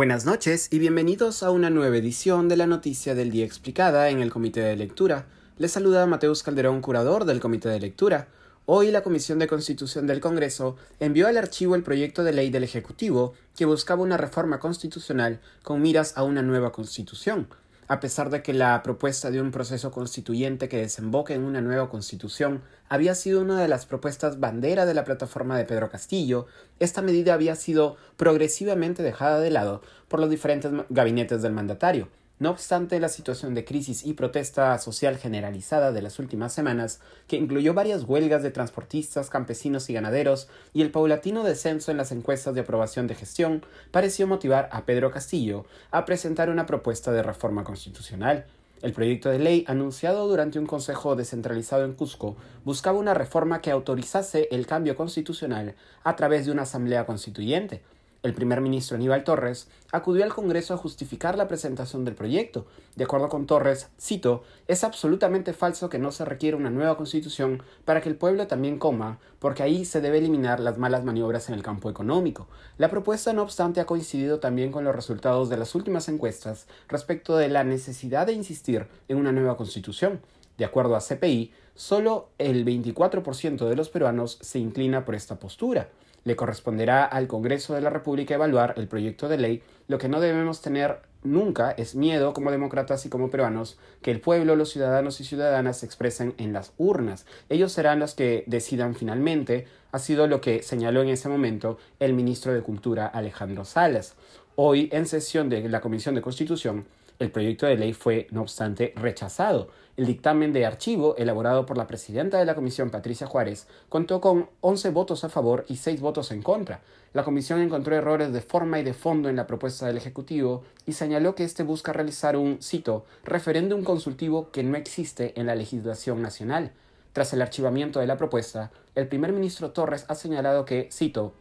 Buenas noches y bienvenidos a una nueva edición de la Noticia del Día Explicada en el Comité de Lectura. Les saluda Mateus Calderón, curador del Comité de Lectura. Hoy la Comisión de Constitución del Congreso envió al archivo el proyecto de ley del Ejecutivo que buscaba una reforma constitucional con miras a una nueva constitución a pesar de que la propuesta de un proceso constituyente que desemboque en una nueva constitución había sido una de las propuestas bandera de la plataforma de Pedro Castillo, esta medida había sido progresivamente dejada de lado por los diferentes gabinetes del mandatario. No obstante, la situación de crisis y protesta social generalizada de las últimas semanas, que incluyó varias huelgas de transportistas, campesinos y ganaderos, y el paulatino descenso en las encuestas de aprobación de gestión, pareció motivar a Pedro Castillo a presentar una propuesta de reforma constitucional. El proyecto de ley, anunciado durante un consejo descentralizado en Cusco, buscaba una reforma que autorizase el cambio constitucional a través de una asamblea constituyente, el primer ministro Aníbal Torres acudió al Congreso a justificar la presentación del proyecto. De acuerdo con Torres, cito, es absolutamente falso que no se requiere una nueva constitución para que el pueblo también coma, porque ahí se debe eliminar las malas maniobras en el campo económico. La propuesta, no obstante, ha coincidido también con los resultados de las últimas encuestas respecto de la necesidad de insistir en una nueva constitución. De acuerdo a CPI, solo el 24% de los peruanos se inclina por esta postura. Le corresponderá al Congreso de la República evaluar el proyecto de ley. Lo que no debemos tener nunca es miedo como demócratas y como peruanos que el pueblo, los ciudadanos y ciudadanas se expresen en las urnas. Ellos serán los que decidan finalmente. Ha sido lo que señaló en ese momento el ministro de Cultura Alejandro Salas. Hoy, en sesión de la Comisión de Constitución, el proyecto de ley fue, no obstante, rechazado. El dictamen de archivo, elaborado por la presidenta de la comisión, Patricia Juárez, contó con 11 votos a favor y 6 votos en contra. La comisión encontró errores de forma y de fondo en la propuesta del Ejecutivo y señaló que éste busca realizar un, cito, referéndum consultivo que no existe en la legislación nacional. Tras el archivamiento de la propuesta, el primer ministro Torres ha señalado que, cito,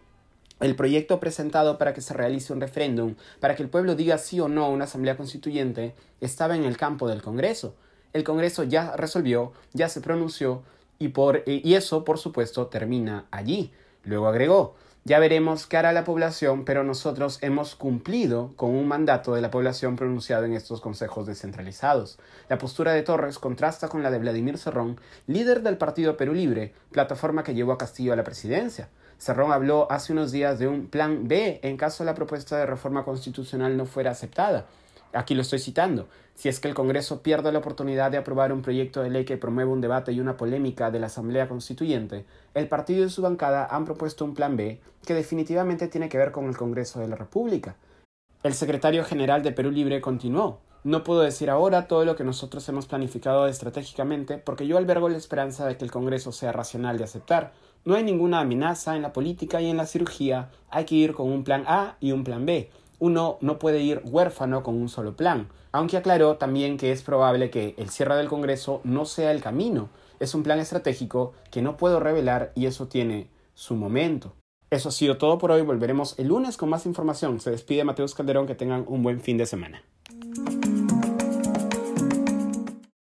el proyecto presentado para que se realice un referéndum, para que el pueblo diga sí o no a una asamblea constituyente, estaba en el campo del Congreso. El Congreso ya resolvió, ya se pronunció y, por, y eso, por supuesto, termina allí. Luego agregó, ya veremos qué hará la población, pero nosotros hemos cumplido con un mandato de la población pronunciado en estos consejos descentralizados. La postura de Torres contrasta con la de Vladimir Cerrón, líder del Partido Perú Libre, plataforma que llevó a Castillo a la presidencia. Cerrón habló hace unos días de un plan B en caso la propuesta de reforma constitucional no fuera aceptada. Aquí lo estoy citando. Si es que el Congreso pierde la oportunidad de aprobar un proyecto de ley que promueve un debate y una polémica de la Asamblea Constituyente, el partido y su bancada han propuesto un plan B que definitivamente tiene que ver con el Congreso de la República. El secretario general de Perú Libre continuó. No puedo decir ahora todo lo que nosotros hemos planificado estratégicamente porque yo albergo la esperanza de que el Congreso sea racional de aceptar. No hay ninguna amenaza en la política y en la cirugía, hay que ir con un plan A y un plan B. Uno no puede ir huérfano con un solo plan, aunque aclaró también que es probable que el cierre del Congreso no sea el camino. Es un plan estratégico que no puedo revelar y eso tiene su momento. Eso ha sido todo por hoy. Volveremos el lunes con más información. Se despide Mateus Calderón. Que tengan un buen fin de semana.